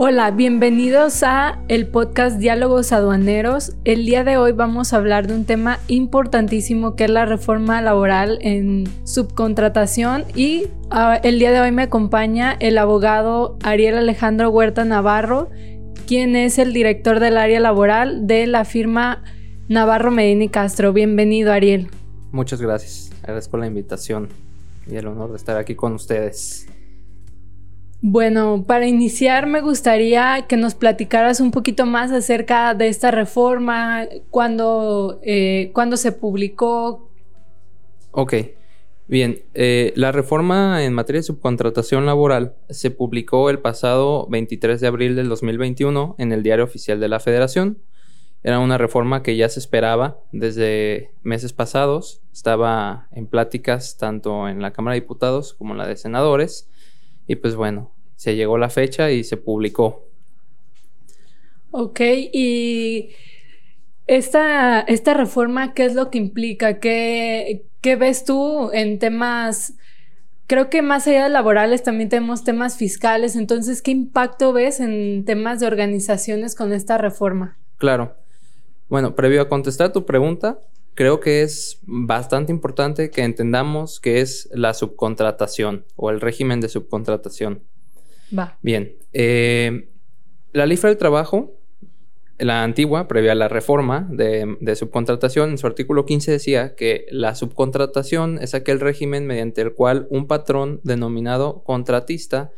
Hola, bienvenidos a el podcast Diálogos Aduaneros. El día de hoy vamos a hablar de un tema importantísimo que es la reforma laboral en subcontratación y uh, el día de hoy me acompaña el abogado Ariel Alejandro Huerta Navarro, quien es el director del área laboral de la firma Navarro Medina y Castro. Bienvenido, Ariel. Muchas gracias. Agradezco la invitación y el honor de estar aquí con ustedes. Bueno, para iniciar me gustaría que nos platicaras un poquito más acerca de esta reforma, cuándo, eh, se publicó. Ok, bien, eh, la reforma en materia de subcontratación laboral se publicó el pasado 23 de abril del 2021 en el Diario Oficial de la Federación. Era una reforma que ya se esperaba desde meses pasados, estaba en pláticas tanto en la Cámara de Diputados como en la de Senadores y pues bueno, se llegó la fecha y se publicó. Ok, y esta, esta reforma, ¿qué es lo que implica? ¿Qué, ¿Qué ves tú en temas creo que más allá de laborales también tenemos temas fiscales. Entonces, ¿qué impacto ves en temas de organizaciones con esta reforma? Claro. Bueno, previo a contestar tu pregunta, creo que es bastante importante que entendamos qué es la subcontratación o el régimen de subcontratación. Va. Bien. Eh, la ley del trabajo, la antigua, previa a la reforma de, de, subcontratación, en su artículo 15 decía que la subcontratación es aquel régimen mediante el cual un patrón denominado contratista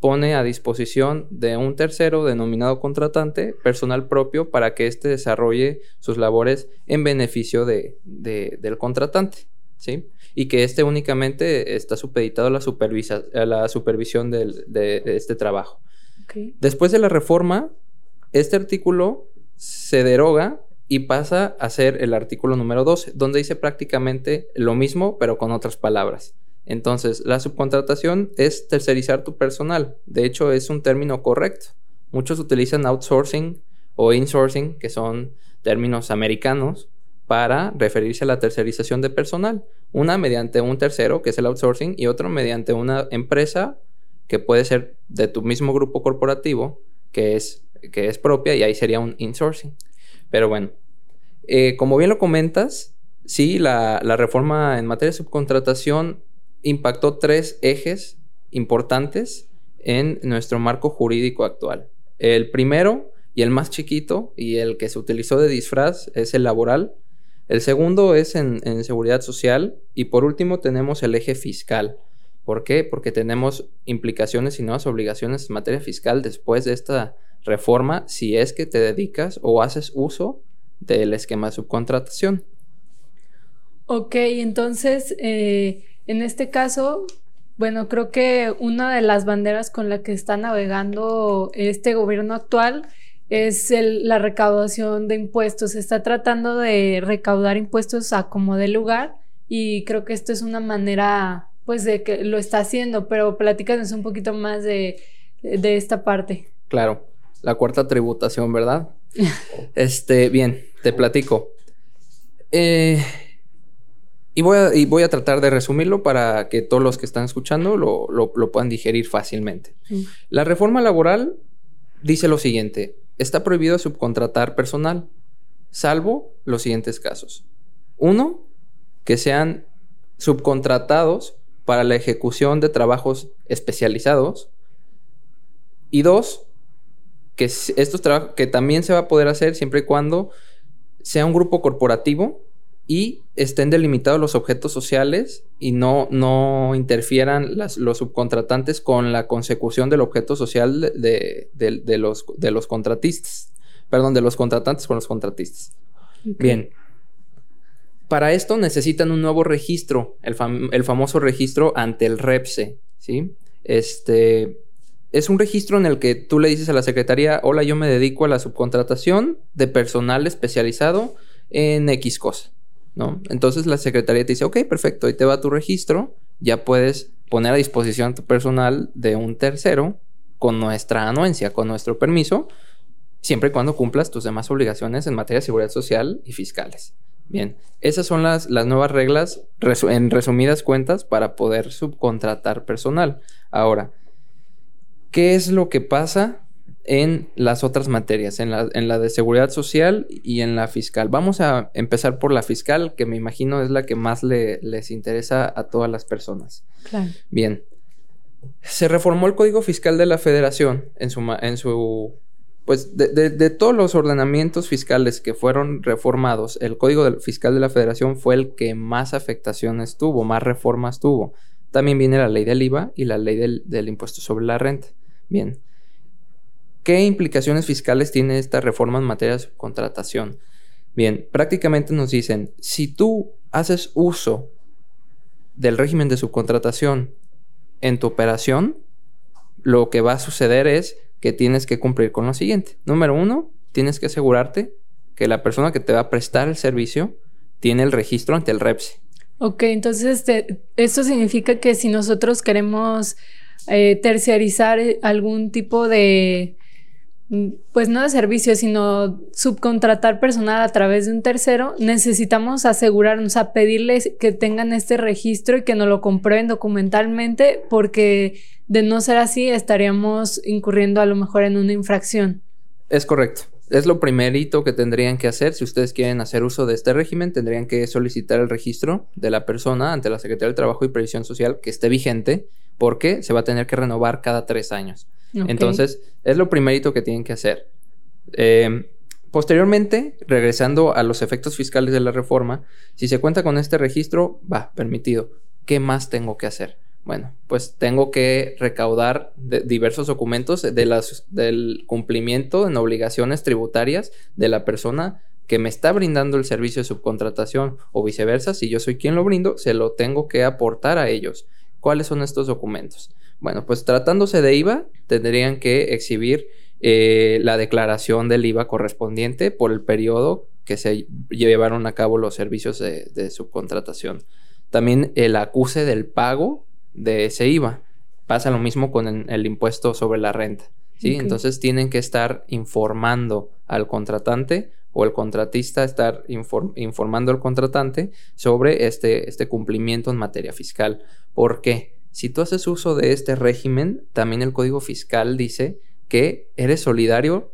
pone a disposición de un tercero denominado contratante personal propio para que éste desarrolle sus labores en beneficio de, del contratante. ¿sí? Y que éste únicamente está supeditado a la, a la supervisión de, este trabajo. Después de la reforma, este artículo se deroga y pasa a ser el artículo número 12, donde dice prácticamente lo mismo, pero con otras palabras. Entonces, la subcontratación es tercerizar tu personal. De hecho, es un término correcto. Muchos utilizan outsourcing o insourcing, que son términos americanos, para referirse a la tercerización de personal. Una mediante un tercero, que es el outsourcing, y otro mediante una empresa que puede ser de tu mismo grupo corporativo, que es, que es propia, y ahí sería un insourcing. Pero bueno, eh, como bien lo comentas, sí, la, la reforma en materia de subcontratación impactó tres ejes importantes en nuestro marco jurídico actual. El primero y el más chiquito y el que se utilizó de disfraz es el laboral. El segundo es en, seguridad social y por último tenemos el eje fiscal. ¿Por qué? Porque tenemos implicaciones y nuevas obligaciones en materia fiscal después de esta reforma si es que te dedicas o haces uso del esquema de subcontratación. Ok, entonces eh, en este caso, bueno, creo que una de las banderas con la que está navegando este gobierno actual es la recaudación de impuestos. Se está tratando de recaudar impuestos a como de lugar y creo que esto es una manera, pues, de que lo está haciendo, pero platícanos un poquito más de, de esta parte. Claro, la cuarta tributación, ¿verdad? este, bien, te platico. Eh, y voy, a, tratar de resumirlo para que todos los que están escuchando lo, puedan digerir fácilmente. La reforma laboral dice lo siguiente, está prohibido subcontratar personal, salvo los siguientes casos. Uno, que sean subcontratados para la ejecución de trabajos especializados. Y dos, que estos trabajos que también se va a poder hacer siempre y cuando sea un grupo corporativo y estén delimitados los objetos sociales y no, no interfieran los subcontratantes con la consecución del objeto social de, los, de los contratistas. Perdón, de los contratantes con los contratistas. Bien. Para esto necesitan un nuevo registro, el, el, famoso registro ante el REPSE, ¿sí? Este es un registro en el que tú le dices a la secretaría, hola, yo me dedico a la subcontratación de personal especializado en X cosa. Entonces la secretaría te dice, ok, perfecto, ahí te va tu registro, ya puedes poner a disposición tu personal de un tercero con nuestra anuencia, con nuestro permiso, siempre y cuando cumplas tus demás obligaciones en materia de seguridad social y fiscales. Bien, esas son las, las nuevas reglas en resumidas cuentas para poder subcontratar personal. Ahora, ¿qué es lo que pasa en las otras materias, en la, en la de seguridad social y en la fiscal. Vamos a empezar por la fiscal, que me imagino es la que más le, les interesa a todas las personas. Claro. Bien. Se reformó el Código Fiscal de la Federación en su, en su pues de, de, todos los ordenamientos fiscales que fueron reformados, el Código Fiscal de la Federación fue el que más afectaciones tuvo, más reformas tuvo. También viene la ley del IVA y la ley del, del impuesto sobre la renta. Bien. ¿Qué implicaciones fiscales tiene esta reforma en materia de subcontratación? Bien, prácticamente nos dicen, si tú haces uso del régimen de subcontratación en tu operación, lo que va a suceder es que tienes que cumplir con lo siguiente. Número uno, tienes que asegurarte que la persona que te va a prestar el servicio tiene el registro ante el REPSE. Ok, entonces esto significa que si nosotros queremos eh, terciarizar algún tipo de, pues no de servicio, sino subcontratar personal a través de un tercero, necesitamos asegurarnos a pedirles que tengan este registro y que nos lo comprueben documentalmente, porque de no ser así estaríamos incurriendo a lo mejor en una infracción. Es correcto. Es lo primerito que tendrían que hacer. Si ustedes quieren hacer uso de este régimen, tendrían que solicitar el registro de la persona ante la Secretaría del Trabajo y Previsión Social que esté vigente, porque se va a tener que renovar cada tres años. Entonces, es lo primerito que tienen que hacer. Em, posteriormente, regresando a los efectos fiscales de la reforma, si se cuenta con este registro, va, permitido. ¿Qué más tengo que hacer? Bueno, pues tengo que recaudar diversos documentos de las, del cumplimiento en obligaciones tributarias de la persona que me está brindando el servicio de subcontratación o viceversa, si yo soy quien lo brindo, se lo tengo que aportar a ellos. ¿Cuáles son estos documentos? Bueno, pues tratándose de IVA, tendrían que exhibir eh, la declaración del IVA correspondiente por el periodo que se llevaron a cabo los servicios de, de subcontratación. También el acuse del pago de ese IVA. Pasa lo mismo con el, impuesto sobre la renta. ¿sí? Entonces tienen que estar informando al contratante o el contratista estar informando al contratante sobre este, este cumplimiento en materia fiscal. ¿Por qué? Si tú haces uso de este régimen, también el Código Fiscal dice que eres solidario,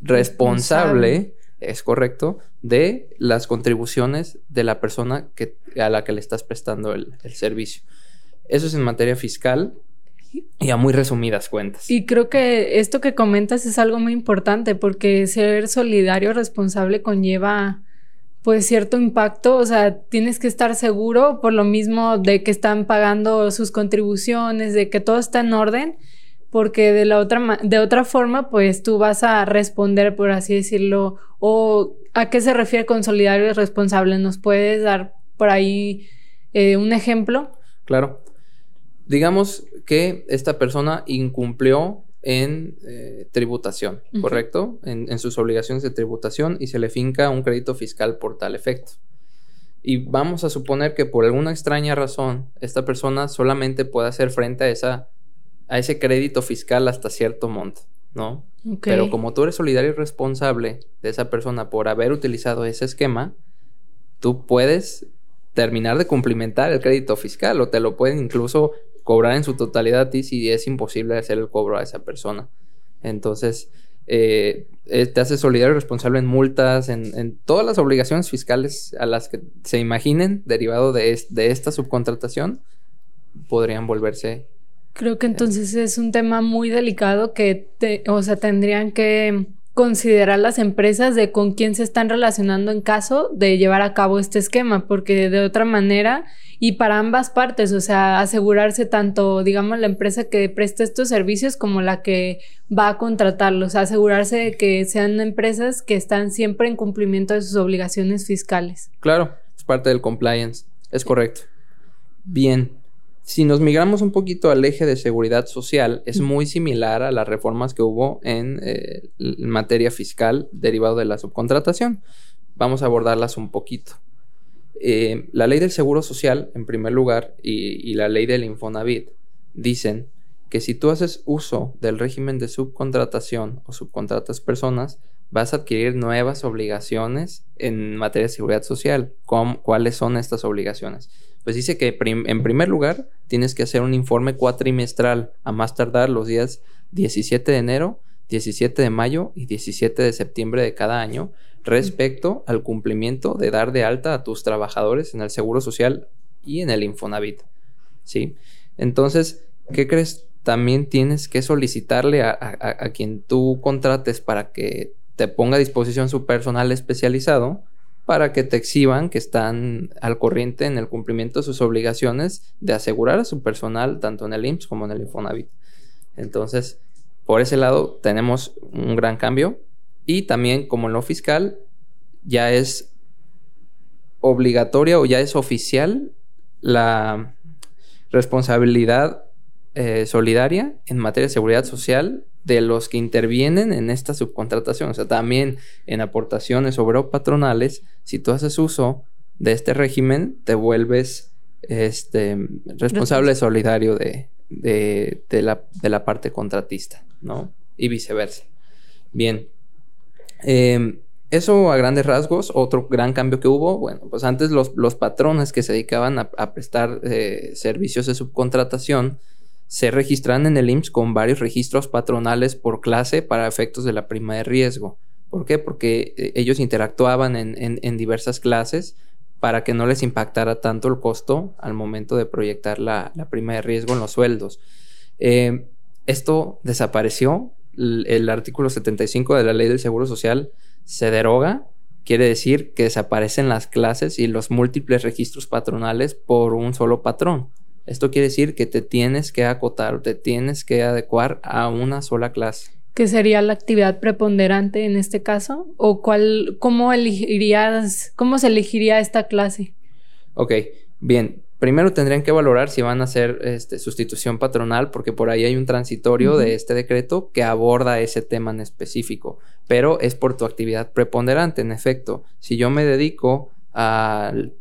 responsable, es correcto, de las contribuciones de la persona que, a la que le estás prestando el servicio. Eso es en materia fiscal y a muy resumidas cuentas. Y creo que esto que comentas es algo muy importante porque ser solidario, responsable conlleva pues cierto impacto, o sea, tienes que estar seguro por lo mismo de que están pagando sus contribuciones, de que todo está en orden, porque de la otra de otra forma pues tú vas a responder por así decirlo o a qué se refiere con solidario y responsable, nos puedes dar por ahí eh, un ejemplo. Claro. Digamos que esta persona incumplió en eh, tributación, ¿correcto? En, sus obligaciones de tributación y se le finca un crédito fiscal por tal efecto. Y vamos a suponer que por alguna extraña razón esta persona solamente puede hacer frente a, esa, a ese crédito fiscal hasta cierto monto, ¿no? Pero como tú eres solidario y responsable de esa persona por haber utilizado ese esquema, tú puedes terminar de cumplimentar el crédito fiscal o te lo pueden incluso cobrar en su totalidad a ti si es imposible hacer el cobro a esa persona. Entonces, eh, eh, te hace solidario y responsable en multas, en, todas las obligaciones fiscales a las que se imaginen derivado de, de esta subcontratación, podrían volverse. Creo que entonces es un tema muy delicado que, te, o sea, tendrían que considerar las empresas de con quién se están relacionando en caso de llevar a cabo este esquema, porque de otra manera, y para ambas partes, o sea, asegurarse tanto, digamos, la empresa que presta estos servicios como la que va a contratarlos, asegurarse de que sean empresas que están siempre en cumplimiento de sus obligaciones fiscales. Claro, es parte del compliance, es correcto. Bien, si nos migramos un poquito al eje de seguridad social, es muy similar a las reformas que hubo en, eh, materia fiscal derivado de la subcontratación. Vamos a abordarlas un poquito. Eh, la ley del seguro social, en primer lugar, y, y la ley del Infonavit dicen que si tú haces uso del régimen de subcontratación o subcontratas personas, vas a adquirir nuevas obligaciones en materia de seguridad social. ¿Cuáles son estas obligaciones? Pues dice que en primer lugar tienes que hacer un informe cuatrimestral a más tardar los días 17 de enero 17 de mayo y 17 de septiembre de cada año respecto al cumplimiento de dar de alta a tus trabajadores en el Seguro Social y en el Infonavit. ¿Sí? Entonces, ¿qué crees? También tienes que solicitarle a, a quien tú contrates para que te ponga a disposición su personal especializado para que te exhiban que están al corriente en el cumplimiento de sus obligaciones de asegurar a su personal tanto en el IMSS como en el Infonavit. Entonces, por ese lado tenemos un gran cambio y también como en lo fiscal ya es obligatoria o ya es oficial la responsabilidad eh, solidaria en materia de seguridad social de los que intervienen en esta subcontratación. O sea, también en aportaciones obrero patronales, si tú haces uso de este régimen, te vuelves este, responsable solidario de, la, parte contratista, ¿no? Y viceversa. Bien. Em, eso a grandes rasgos, otro gran cambio que hubo, bueno, pues antes los, patrones que se dedicaban a, prestar eh, servicios de subcontratación se registran en el IMSS con varios registros patronales por clase para efectos de la prima de riesgo. ¿Por qué? Porque eh, ellos interactuaban en, diversas clases para que no les impactara tanto el costo al momento de proyectar la, prima de riesgo en los sueldos. Eh, esto desapareció. El, artículo 75 de la ley del Seguro Social se deroga. Quiere decir que desaparecen las clases y los múltiples registros patronales por un solo patrón. Esto quiere decir que te tienes que acotar, te tienes que adecuar a una sola clase. ¿Qué sería la actividad preponderante en este caso? ¿O cuál, cómo elegirías, cómo se elegiría esta clase? Ok, bien. Primero tendrían que valorar si van a hacer este, sustitución patronal, porque por ahí hay un transitorio de este decreto que aborda ese tema en específico, pero es por tu actividad preponderante, en efecto. Si yo me dedico al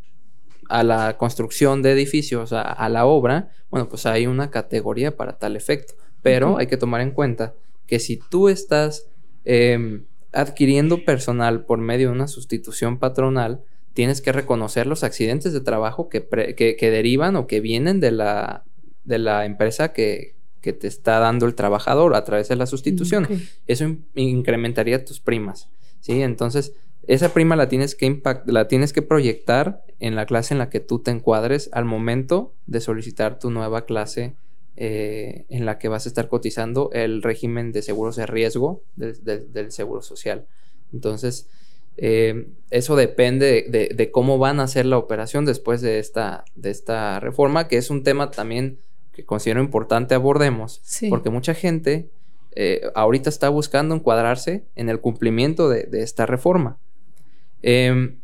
a la construcción de edificios, a, la obra, bueno, pues hay una categoría para tal efecto. Pero hay que tomar en cuenta que si tú estás em, adquiriendo personal por medio de una sustitución patronal, tienes que reconocer los accidentes de trabajo que, que, derivan o que vienen de la, de la empresa que, que, te está dando el trabajador a través de la sustitución. Eso incrementaría tus primas. ¿sí? Entonces, esa prima la tienes que la tienes que proyectar en la clase en la que tú te encuadres al momento de solicitar tu nueva clase eh, en la que vas a estar cotizando el régimen de seguros de riesgo del seguro social. Entonces, eh, eso depende de, cómo van a hacer la operación después de esta, de esta reforma, que es un tema también que considero importante abordemos, porque mucha gente eh, ahorita está buscando encuadrarse en el cumplimiento de esta reforma. Em,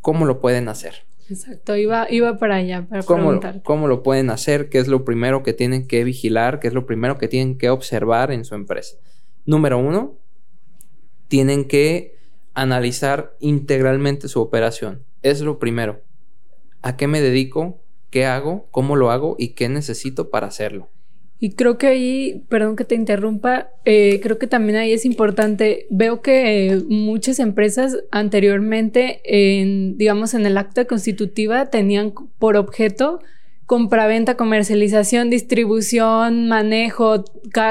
¿Cómo lo pueden hacer? Exacto, iba, iba para allá, para ¿Cómo, ¿Cómo lo pueden hacer? ¿Qué es lo primero que tienen que vigilar? ¿Qué es lo primero que tienen que observar en su empresa? Número uno, tienen que analizar integralmente su operación. Es lo primero. ¿A qué me dedico? ¿Qué hago? ¿Cómo lo hago? ¿Y qué necesito para hacerlo? Y creo que ahí, perdón que te interrumpa, eh, creo que también ahí es importante, veo que eh, muchas empresas anteriormente, en, digamos, en el acta constitutiva tenían por objeto compraventa, comercialización, distribución, manejo,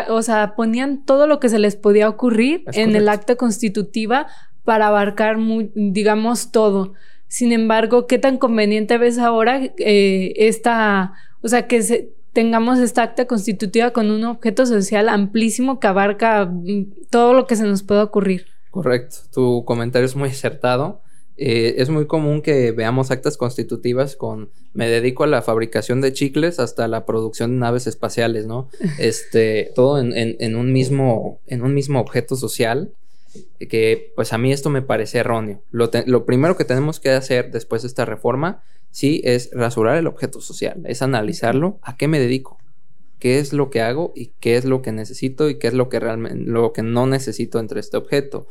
o sea, ponían todo lo que se les podía ocurrir en el acta constitutiva para abarcar, digamos, todo. Sin embargo, ¿qué tan conveniente ves ahora eh, esta, o sea, que se, tengamos esta acta constitutiva con un objeto social amplísimo que abarca mm, todo lo que se nos pueda ocurrir. Correcto, tu comentario es muy acertado. Eh, es muy común que veamos actas constitutivas con me dedico a la fabricación de chicles hasta la producción de naves espaciales, ¿no? Este, todo en, un mismo, en un mismo objeto social que pues a mí esto me parece erróneo. Lo, lo primero que tenemos que hacer después de esta reforma sí es rasurar el objeto social, es analizarlo, a qué me dedico, qué es lo que hago y qué es lo que necesito y qué es lo que realmente lo que no necesito entre este objeto.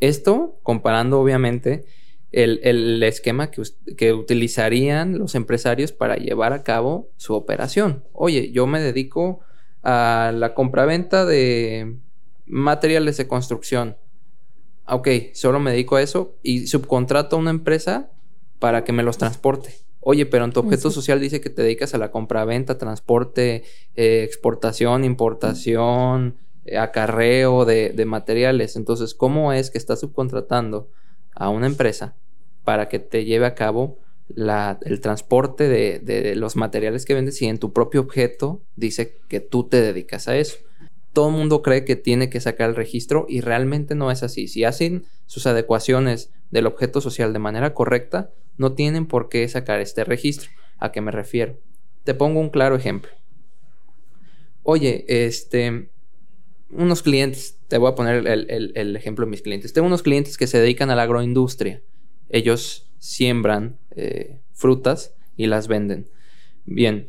Esto comparando obviamente el, esquema que, que, utilizarían los empresarios para llevar a cabo su operación. Oye, yo me dedico a la compraventa de materiales de construcción. Ok, solo me dedico a eso y subcontrato a una empresa para que me los transporte. Oye, pero en tu objeto social dice que te dedicas a la compra-venta, transporte, eh, exportación, importación, acarreo de, de materiales. Entonces, ¿cómo es que estás subcontratando a una empresa para que te lleve a cabo el transporte de, los materiales que vendes y en tu propio objeto dice que tú te dedicas a eso. Todo el mundo cree que tiene que sacar el registro y realmente no es así. Si hacen sus adecuaciones del objeto social de manera correcta, no tienen por qué sacar este registro. ¿A qué me refiero? Te pongo un claro ejemplo. Oye, este, unos clientes, te voy a poner el, ejemplo de mis clientes. Tengo unos clientes que se dedican a la agroindustria. Ellos siembran eh, frutas y las venden. Bien,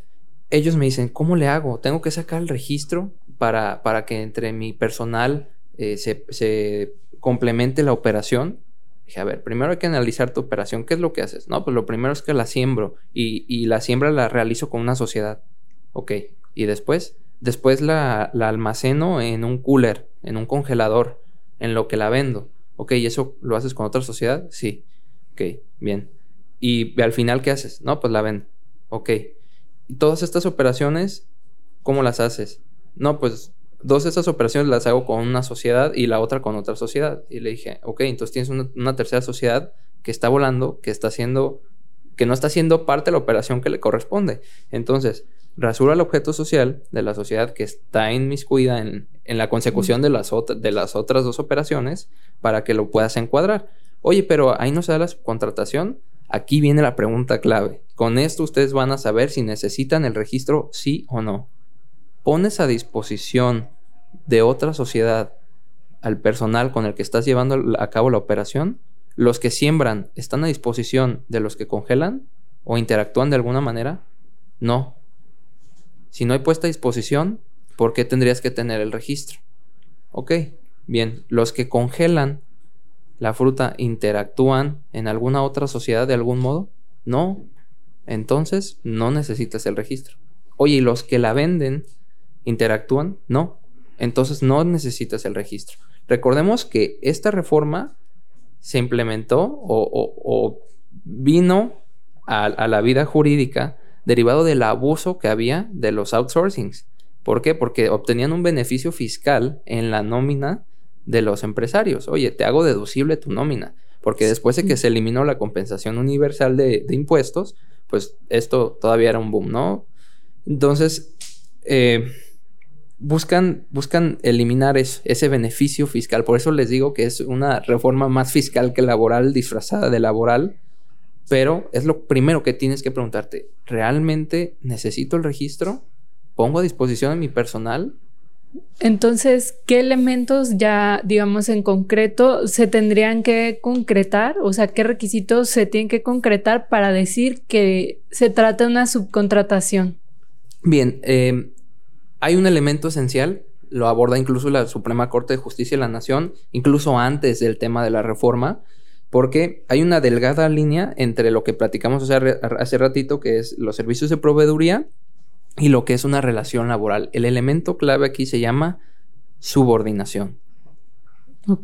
ellos me dicen, ¿cómo le hago? ¿Tengo que sacar el registro para, para que entre mi personal eh, se, complemente la operación? Dije, a ver, primero hay que analizar tu operación. ¿Qué es lo que haces? No, pues lo primero es que la siembro y, la siembra la realizo con una sociedad. Ok, y después, después la, la almaceno en un cooler, en un congelador, en lo que la vendo. Ok, ¿y eso lo haces con otra sociedad? Sí. Ok, bien. Y al final, ¿qué haces? No, pues la ven. Ok. ¿Y todas estas operaciones, cómo las haces? No, pues dos de estas operaciones las hago con una sociedad y la otra con otra sociedad. Y le dije, ok, entonces tienes una, tercera sociedad que está volando, que está haciendo, que no está haciendo parte de la operación que le corresponde. Entonces, rasura el objeto social de la sociedad que está inmiscuida en, en la consecución de las, de las otras dos operaciones para que lo puedas encuadrar. Oye, pero ahí no se da la subcontratación. Aquí viene la pregunta clave. Con esto ustedes van a saber si necesitan el registro sí o no. ¿Pones a disposición de otra sociedad al personal con el que estás llevando a cabo la operación? ¿Los que siembran están a disposición de los que congelan o interactúan de alguna manera? No. Si no hay puesta a disposición, ¿por qué tendrías que tener el registro? Ok, bien, los que congelan la fruta interactúan en alguna otra sociedad de algún modo? No. Entonces no necesitas el registro. Oye, ¿y los que la venden interactúan? No. Entonces no necesitas el registro. Recordemos que esta reforma se implementó o, vino a, a, la vida jurídica derivado del abuso que había de los outsourcings. ¿Por qué? Porque obtenían un beneficio fiscal en la nómina de los empresarios. Oye, te hago deducible tu nómina, porque después de que se eliminó la compensación universal de, impuestos, pues esto todavía era un boom, ¿no? Entonces, eh, buscan, buscan eliminar ese beneficio fiscal. Por eso les digo que es una reforma más fiscal que laboral, disfrazada de laboral. Pero es lo primero que tienes que preguntarte. ¿Realmente necesito el registro? ¿Pongo a disposición de mi personal? Entonces, ¿qué elementos ya, digamos, en concreto se tendrían que concretar? O sea, ¿qué requisitos se tienen que concretar para decir que se trata de una subcontratación? Bien, eh, hay un elemento esencial, lo aborda incluso la Suprema Corte de Justicia de la Nación, incluso antes del tema de la reforma, porque hay una delgada línea entre lo que platicamos hace, hace ratito, que es los servicios de proveeduría, y lo que es una relación laboral. El elemento clave aquí se llama subordinación.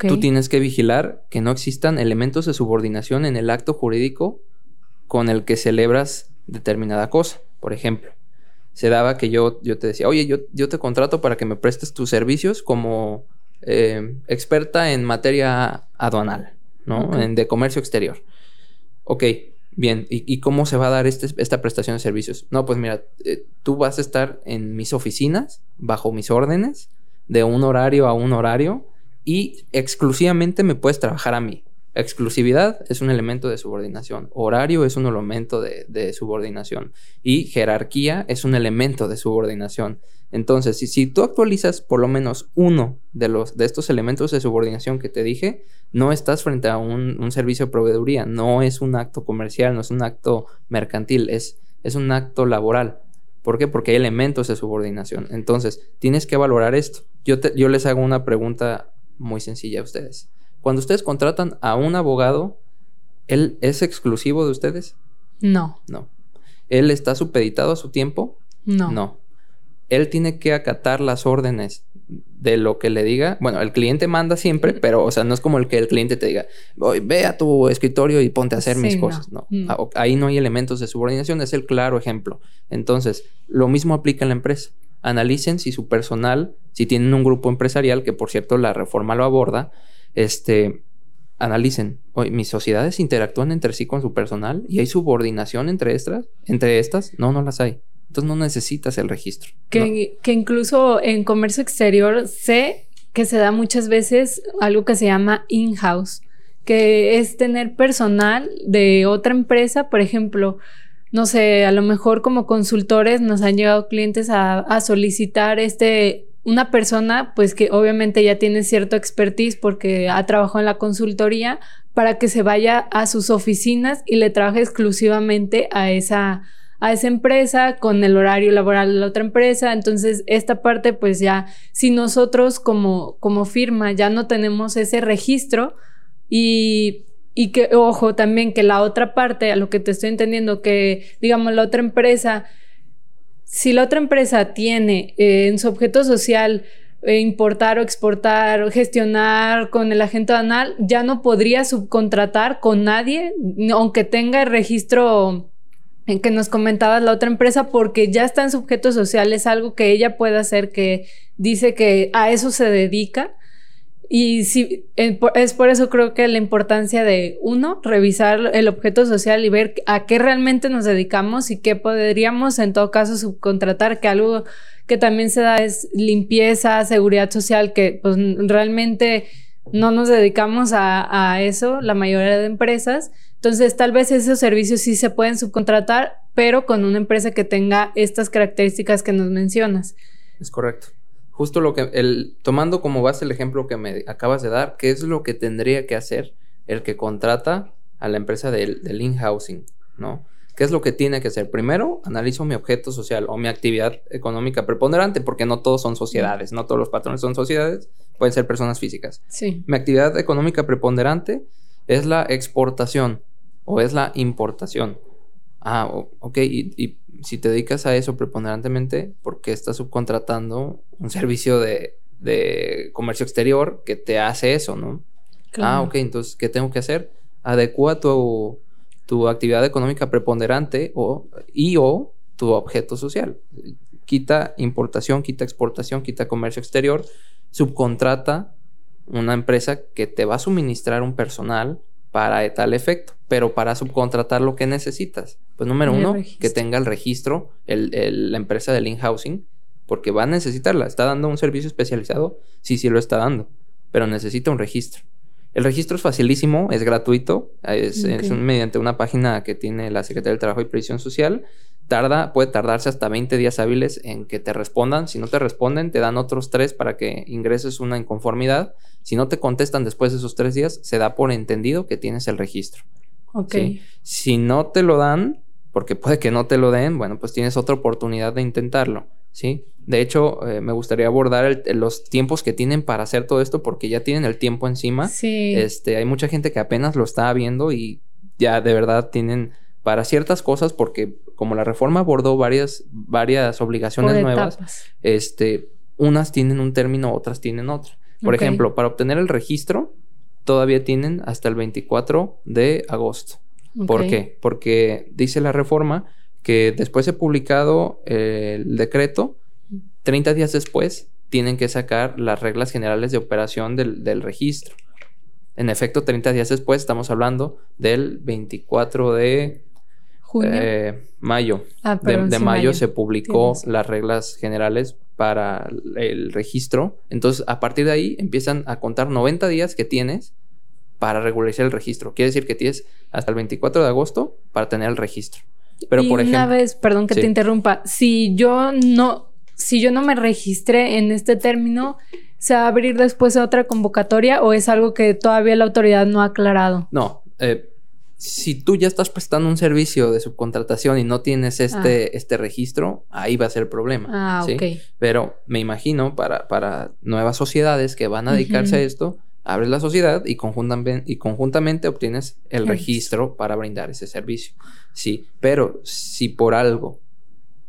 Tú tienes que vigilar que no existan elementos de subordinación en el acto jurídico con el que celebras determinada cosa. Por ejemplo, se daba que yo, yo te decía, oye, yo, yo te contrato para que me prestes tus servicios como eh, experta en materia aduanal, ¿no? En, de comercio exterior. Ok, Bien, ¿y, cómo se va a dar este, esta prestación de servicios? No, pues mira, eh, tú vas a estar en mis oficinas, bajo mis órdenes, de un horario a un horario, y exclusivamente me puedes trabajar a mí. Exclusividad es un elemento de subordinación, horario es un elemento de, subordinación y jerarquía es un elemento de subordinación. Entonces, si, tú actualizas por lo menos uno de, los, de estos elementos de subordinación que te dije, no estás frente a un, servicio de proveeduría, no es un acto comercial, no es un acto mercantil, es, es un acto laboral. ¿Por qué? Porque hay elementos de subordinación. Entonces, tienes que valorar esto. Yo, yo les hago una pregunta muy sencilla a ustedes. Cuando ustedes contratan a un abogado, ¿él es exclusivo de ustedes? No. No. ¿Él está supeditado a su tiempo? No. No. Él tiene que acatar las órdenes de lo que le diga. Bueno, el cliente manda siempre, pero, o sea, no es como el que el cliente te diga, ve a tu escritorio y ponte a hacer mis cosas. No. Ahí no hay elementos de subordinación, es el claro ejemplo. Entonces, lo mismo aplica en la empresa. analicen si su personal, si tienen un grupo empresarial, que por cierto la reforma lo aborda, este, analicen, oye, mis sociedades interactúan entre sí con su personal y hay subordinación entre estas, entre estas, no, no las hay. Entonces no necesitas el registro. Que, que incluso en comercio exterior sé que se da muchas veces algo que se llama in-house, que es tener personal de otra empresa, por ejemplo, no sé, a lo mejor como consultores nos han llegado clientes a, a solicitar este una persona, pues que obviamente ya tiene cierto expertise porque ha trabajado en la consultoría, para que se vaya a sus oficinas y le trabaje exclusivamente a esa, a esa empresa con el horario laboral de la otra empresa. Entonces, esta parte, pues ya, si nosotros como, como firma ya no tenemos ese registro y, y que, ojo, también que la otra parte, a lo que te estoy entendiendo, que digamos la otra empresa si la otra empresa tiene eh, en su objeto social eh, importar o exportar o gestionar con el agente anal, ya no podría subcontratar con nadie, aunque tenga el registro en que nos comentaba la otra empresa, porque ya está en su objeto social, es algo que ella puede hacer, que dice que a eso se dedica y sí, es por eso creo que la importancia de, uno, revisar el objeto social y ver a qué realmente nos dedicamos y qué podríamos en todo caso subcontratar, que algo que también se da es limpieza, seguridad social, que pues realmente no nos dedicamos a, a eso, la mayoría de empresas. Entonces, tal vez esos servicios sí se pueden subcontratar, pero con una empresa que tenga estas características que nos mencionas. Es correcto justo lo que, el, tomando como base el ejemplo que me acabas de dar, ¿qué es lo que tendría que hacer el que contrata a la empresa del, del in-housing? ¿No? ¿Qué es lo que tiene que hacer? Primero, analizo mi objeto social o mi actividad económica preponderante, porque no todos son sociedades, no todos los patrones son sociedades, pueden ser personas físicas. Sí. Mi actividad económica preponderante es la exportación o es la importación. Ah, ok, y, si te dedicas a eso preponderantemente, ¿por qué estás subcontratando un servicio de, comercio exterior que te hace eso, no? Ah, ok, entonces, ¿qué tengo que hacer? Adecua tu, tu actividad económica preponderante o, y o tu objeto social. Quita importación, quita exportación, quita comercio exterior, subcontrata una empresa que te va a suministrar un personal para tal efecto, pero para subcontratar lo que necesitas. Pues número uno, que tenga el registro, el, la empresa del in-housing, porque va a necesitarla. ¿Está dando un servicio especializado? Sí, sí lo está dando, pero necesita un registro. El registro es facilísimo, es gratuito, es, mediante una página que tiene la Secretaría del Trabajo y Previsión Social. Tarda, puede tardarse hasta 20 días hábiles en que te respondan. Si no te responden, te dan otros tres para que ingreses una inconformidad si no te contestan después de esos tres días, se da por entendido que tienes el registro. Ok. Si no te lo dan, porque puede que no te lo den, bueno, pues tienes otra oportunidad de intentarlo, ¿sí? De hecho, eh, me gustaría abordar los tiempos que tienen para hacer todo esto, porque ya tienen el tiempo encima. Sí. Este, hay mucha gente que apenas lo está viendo y ya de verdad tienen para ciertas cosas, porque como la reforma abordó varias, varias obligaciones nuevas, este, unas tienen un término, otras tienen otro. Por ejemplo, para obtener el registro, todavía tienen hasta el 24 de agosto. ¿Por qué? Porque dice la reforma que después de publicado el decreto, 30 días después tienen que sacar las reglas generales de operación del, registro. En efecto, 30 días después estamos hablando del 24 de eh, mayo. Ah, de, mayo, se publicó las reglas generales para el registro. Entonces, a partir de ahí empiezan a contar 90 días que tienes para regularizar el registro. Quiere decir que tienes hasta el 24 de agosto para tener el registro. Pero por ejemplo, una vez, perdón que te interrumpa, si yo no si yo no me registré en este término, ¿se va a abrir después otra convocatoria o es algo que todavía la autoridad no ha aclarado? No, eh, si tú ya estás prestando un servicio de subcontratación y no tienes este, ah. este registro, ahí va a ser el problema. Ah, ¿sí? Pero me imagino para, para nuevas sociedades que van a dedicarse a esto, abres la sociedad y, conjuntamente, y conjuntamente obtienes el registro para brindar ese servicio. Sí, pero si por algo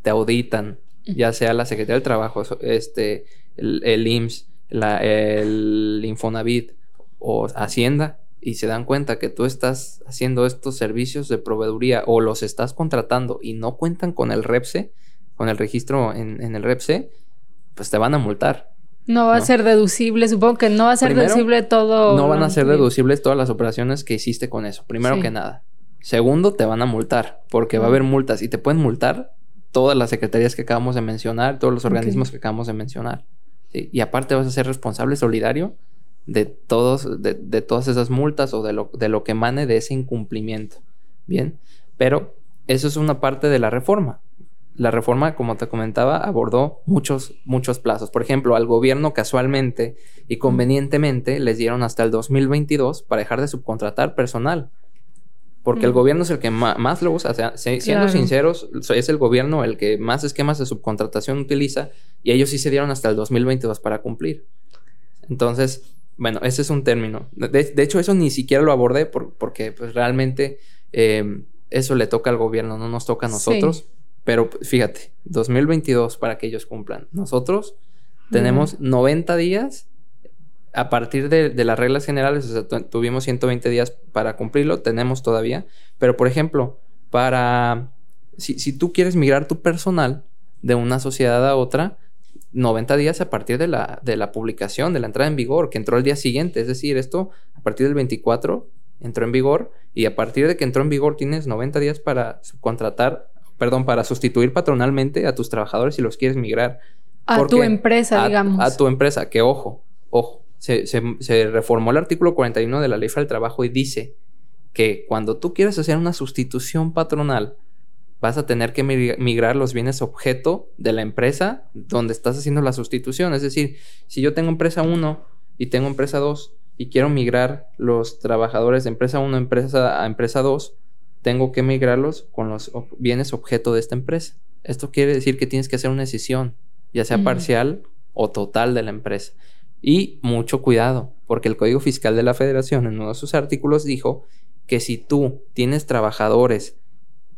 te auditan, ya sea la Secretaría del Trabajo, este, el, el IMSS, la, el Infonavit o Hacienda, y se dan cuenta que tú estás haciendo estos servicios de proveeduría o los estás contratando y no cuentan con el REPSE, con el registro en, el REPSE, pues te van a multar. No va a ser deducible, supongo que no va a ser deducible todo. No van a ser deducibles todas las operaciones que hiciste con eso, primero que nada. Segundo, te van a multar, porque va a haber multas y te pueden multar todas las secretarías que acabamos de mencionar, todos los organismos que acabamos de mencionar. Y aparte vas a ser responsable solidario de, todos, de, de, todas esas multas o de lo, de lo que emane de ese incumplimiento. Bien, pero eso es una parte de la reforma la reforma, como te comentaba, abordó muchos, muchos plazos. Por ejemplo, al gobierno casualmente y convenientemente les dieron hasta el 2022 para dejar de subcontratar personal. Porque el gobierno es el que más, lo usa. O sea, siendo sinceros, es el gobierno el que más esquemas de subcontratación utiliza y ellos sí se dieron hasta el 2022 para cumplir. Entonces, bueno, ese es un término. De, hecho, eso ni siquiera lo abordé porque pues, realmente eh, eso le toca al gobierno, no nos toca a nosotros. Pero fíjate, 2022 para que ellos cumplan. Nosotros tenemos 90 días a partir de, las reglas generales, o sea, tuvimos 120 días para cumplirlo, tenemos todavía. Pero, por ejemplo, para... Si, si tú quieres migrar tu personal de una sociedad a otra, 90 días a partir de la, de la publicación, de la entrada en vigor, que entró el día siguiente. Es decir, esto a partir del 24 entró en vigor y a partir de que entró en vigor tienes 90 días para contratar perdón, para sustituir patronalmente a tus trabajadores si los quieres migrar. A tu empresa, digamos. A tu empresa, que ojo, ojo, se, se, reformó el artículo 41 de la Ley Federal del Trabajo y dice que cuando tú quieres hacer una sustitución patronal, vas a tener que migrar los bienes objeto de la empresa donde estás haciendo la sustitución. Es decir, si yo tengo empresa 1 y tengo empresa 2 y quiero migrar los trabajadores de empresa 1 empresa a empresa 2, tengo que migrarlos con los bienes objeto de esta empresa. Esto quiere decir que tienes que hacer una decisión, ya sea parcial o total de la empresa. Y mucho cuidado, porque el Código Fiscal de la Federación en uno de sus artículos dijo que si tú tienes trabajadores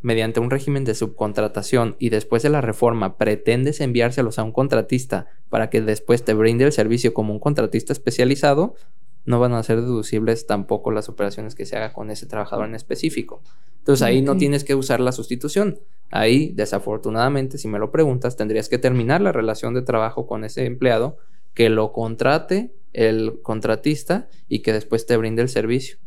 mediante un régimen de subcontratación y después de la reforma pretendes enviárselos a un contratista para que después te brinde el servicio como un contratista especializado, no van a ser deducibles tampoco las operaciones que se haga con ese trabajador en específico. Entonces ahí no tienes que usar la sustitución. Ahí, desafortunadamente, si me lo preguntas, tendrías que terminar la relación de trabajo con ese empleado, que lo contrate el contratista y que después te brinde el servicio.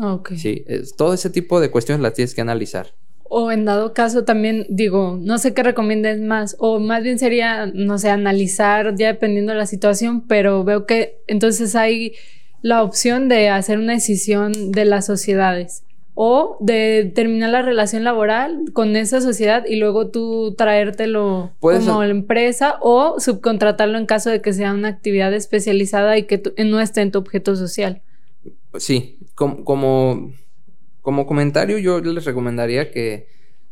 Ok. Sí, todo ese tipo de cuestiones las tienes que analizar. O en dado caso también digo, no sé qué recomiendes más, o más bien sería, no sé, analizar ya dependiendo de la situación, pero veo que entonces hay la opción de hacer una decisión de las sociedades o de terminar la relación laboral con esa sociedad y luego tú traértelo como la empresa o subcontratarlo en caso de que sea una actividad especializada y que no esté en tu objeto social. Sí, como, como, como comentario yo les recomendaría que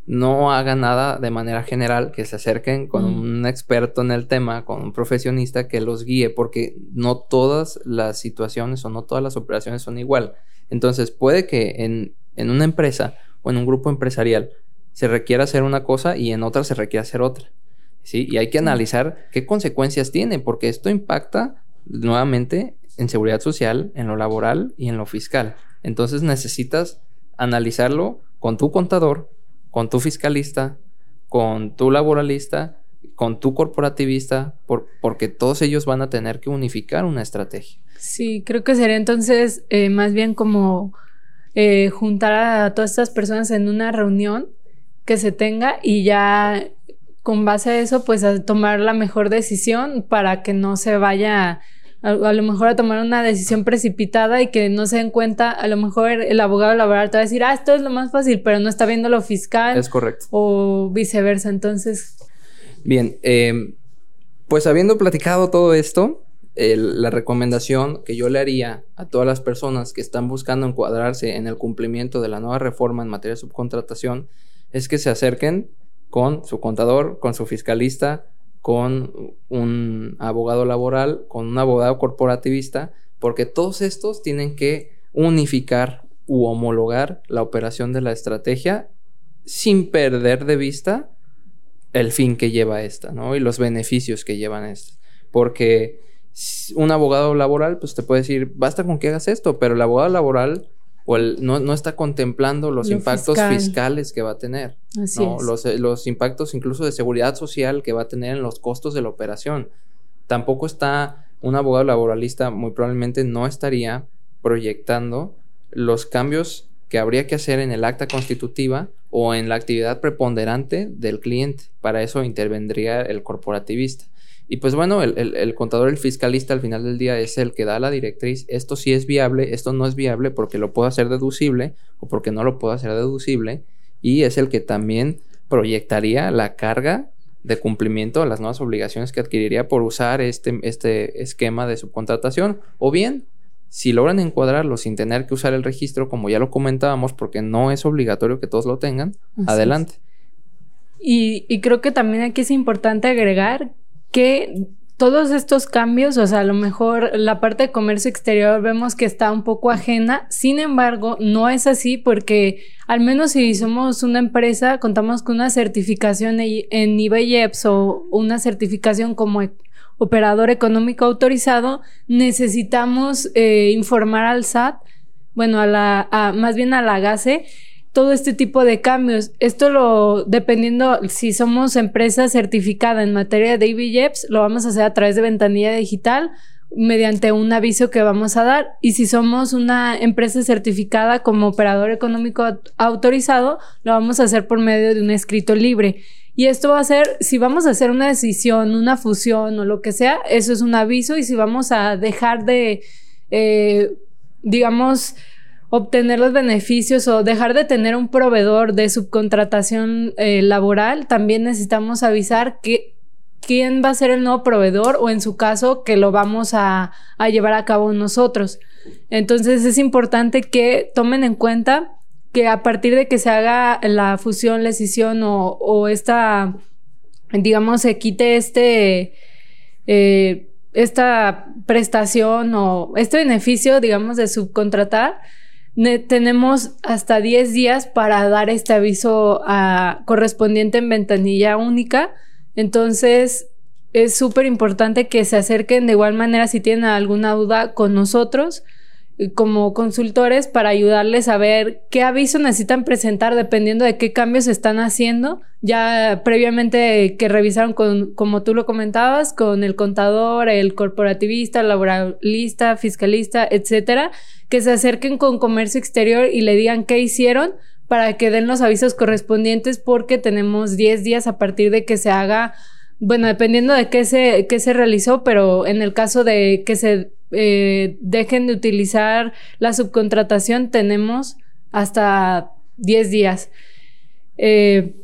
no hagan nada de manera general, que se acerquen con mm. un experto en el tema, con un profesionista que los guíe, porque no todas las situaciones o no todas las operaciones son igual. Entonces puede que en en una empresa o en un grupo empresarial se requiere hacer una cosa y en otra se requiere hacer otra. ¿sí? Y hay que analizar qué consecuencias tiene, porque esto impacta nuevamente en seguridad social, en lo laboral y en lo fiscal. Entonces necesitas analizarlo con tu contador, con tu fiscalista, con tu laboralista, con tu corporativista, porque todos ellos van a tener que unificar una estrategia. Sí, creo que sería entonces eh, más bien como eh, juntar a todas estas personas en una reunión que se tenga y ya con base a eso, pues a tomar la mejor decisión para que no se vaya a, lo mejor a tomar una decisión precipitada y que no se den cuenta, a lo mejor el abogado laboral te va a decir, ah, esto es lo más fácil, pero no está viendo lo fiscal. Es correcto. O viceversa, entonces. Bien, eh, pues habiendo platicado todo esto, la recomendación que yo le haría a todas las personas que están buscando encuadrarse en el cumplimiento de la nueva reforma en materia de subcontratación es que se acerquen con su contador, con su fiscalista, con un abogado laboral, con un abogado corporativista, porque todos estos tienen que unificar u homologar la operación de la estrategia sin perder de vista el fin que lleva esta, ¿no? Y los beneficios que llevan esta. Porque un abogado laboral, pues te puede decir, basta con que hagas esto, pero el abogado laboral o no, está contemplando los impactos fiscales que va a tener, Los, eh, los, impactos incluso de seguridad social que va a tener en los costos de la operación. tampoco está un abogado laboralista, muy probablemente no estaría proyectando los cambios que habría que hacer en el acta constitutiva o en la actividad preponderante del cliente. Para eso intervendría el corporativista. Y pues bueno, el, contador, el fiscalista al final del día es el que da la directriz, esto sí es viable, esto no es viable porque lo puedo hacer deducible o porque no lo puedo hacer deducible. Y es el que también proyectaría la carga de cumplimiento a las nuevas obligaciones que adquiriría por usar este, este esquema de subcontratación. O bien, si logran encuadrarlo sin tener que usar el registro, como ya lo comentábamos, porque no es obligatorio que todos lo tengan, adelante. Y, y creo que también aquí es importante agregar que todos estos cambios, o sea, a lo mejor la parte de comercio exterior vemos que está un poco ajena, sin embargo, no es así porque al menos si somos una empresa, contamos con una certificación en IBEX o una certificación como e-, operador económico autorizado, necesitamos eh, informar al SAT, bueno, a la, más bien a la GASE, todo este tipo de cambios. Esto lo, dependiendo si somos empresa certificada en materia de IBJEPS, lo vamos a hacer a través de ventanilla digital mediante un aviso que vamos a dar. Y si somos una empresa certificada como operador económico autorizado, lo vamos a hacer por medio de un escrito libre. Y esto va a ser, si vamos a hacer una decisión, una fusión o lo que sea, eso es un aviso. Y si vamos a dejar de, eh, digamos, obtener los beneficios o dejar de tener un proveedor de subcontratación eh, laboral, también necesitamos avisar que quién va a ser el nuevo proveedor o en su caso que lo vamos a, llevar a cabo nosotros. Entonces es importante que tomen en cuenta que a partir de que se haga la fusión, la escisión o, esta, digamos, se quite este, eh, esta prestación o este beneficio, digamos, de subcontratar, tenemos hasta 10 días para dar este aviso correspondiente en ventanilla única. Entonces, es súper importante que se acerquen de igual manera si tienen alguna duda con nosotros como consultores para ayudarles a ver qué aviso necesitan presentar dependiendo de qué cambios están haciendo. Ya previamente que revisaron con, como tú lo comentabas, con el contador, el corporativista, laboralista, fiscalista, etcétera, que se acerquen con comercio exterior y le digan qué hicieron para que den los avisos correspondientes porque tenemos 10 días a partir de que se haga bueno, dependiendo de qué se, qué se realizó, pero en el caso de que se eh, dejen de utilizar la subcontratación, tenemos hasta 10 días. Eh,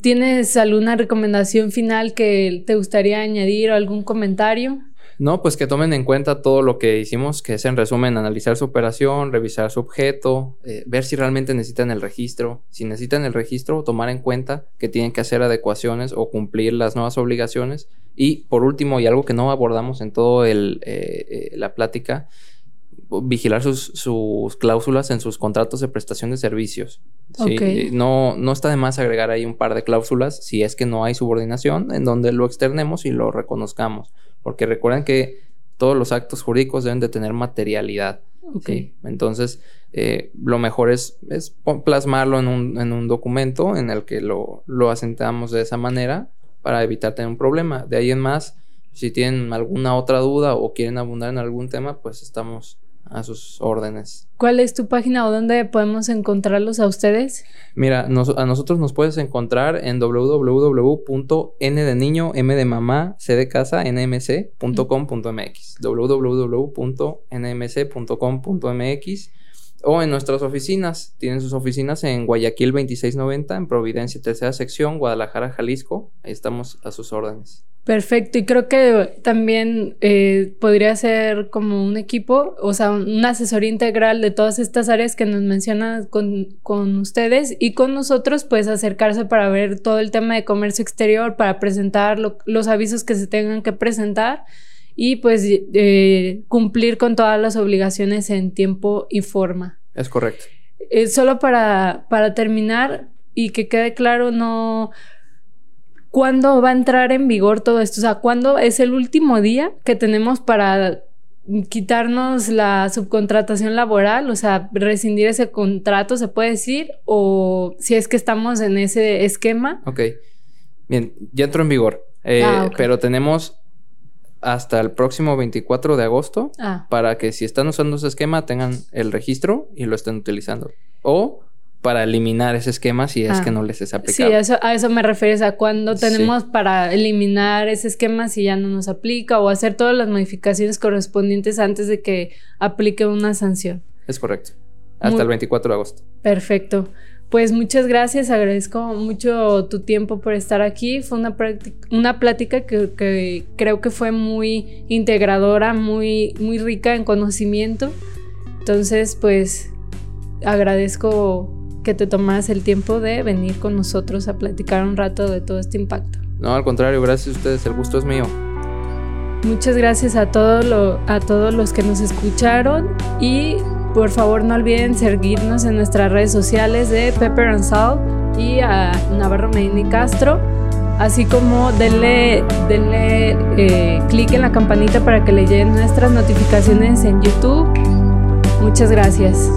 ¿Tienes alguna recomendación final que te gustaría añadir o algún comentario? No, pues que tomen en cuenta todo lo que hicimos, que es en resumen analizar su operación, revisar su objeto, eh, ver si realmente necesitan el registro. Si necesitan el registro, tomar en cuenta que tienen que hacer adecuaciones o cumplir las nuevas obligaciones. Y por último, y algo que no abordamos en todo el, eh, eh, la plática, vigilar sus, cláusulas en sus contratos de prestación de servicios. No, no está de más agregar ahí un par de cláusulas si es que no hay subordinación en donde lo externemos y lo reconozcamos. Porque recuerden que todos los actos jurídicos deben de tener materialidad. Entonces, eh, lo mejor es, es plasmarlo en un, en un, documento en el que lo, lo asentamos de esa manera para evitar tener un problema. De ahí en más, si tienen alguna otra duda o quieren abundar en algún tema, pues estamos a sus órdenes. ¿Cuál es tu página o dónde podemos encontrarlos a ustedes? Mira, a nosotros nos puedes encontrar en www.n de niño, m de mamá, c de casa, nmc.com.mx. www.nmc.com.mx o en nuestras oficinas. Tienen sus oficinas en Guayaquil 2690, en Providencia, tercera sección, Guadalajara, Jalisco. Ahí estamos a sus órdenes. Perfecto, y creo que también eh, podría ser como un equipo, o sea, una asesoría integral de todas estas áreas que nos mencionan con, ustedes y con nosotros, pues acercarse para ver todo el tema de comercio exterior, para presentar los avisos que se tengan que presentar y pues eh, cumplir con todas las obligaciones en tiempo y forma. Es correcto. Eh, solo para, para terminar y que quede claro, no ¿cuándo va a entrar en vigor todo esto? O sea, ¿cuándo es el último día que tenemos para quitarnos la subcontratación laboral? O sea, rescindir ese contrato, se puede decir, o si es que estamos en ese esquema. Ok. Bien, ya entró en vigor. Eh, ah, pero tenemos hasta el próximo 24 de agosto Ah, para que si están usando ese esquema tengan el registro y lo estén utilizando. O para eliminar ese esquema si es Ah. que no les es sí, aplicable. eso, a eso me refieres, a cuándo Sí. tenemos para eliminar ese esquema si ya no nos aplica o hacer todas las modificaciones correspondientes antes de que aplique una sanción. Es correcto. Hasta Muy- el 24 de agosto. Perfecto. Pues muchas gracias, agradezco mucho tu tiempo por estar aquí. Fue una, una plática que, que creo que fue muy integradora, muy, muy rica en conocimiento. Entonces, pues agradezco que te tomaras el tiempo de venir con nosotros a platicar un rato de todo este impacto. No, al contrario, gracias a ustedes, el gusto es mío. Muchas gracias a, todo lo- a todos los que nos escucharon y por favor no olviden seguirnos en nuestras redes sociales de Pepper and Salt y a Navarro Medina Castro, así como denle, denle eh, clic en la campanita para que le lleguen nuestras notificaciones en YouTube. Muchas gracias.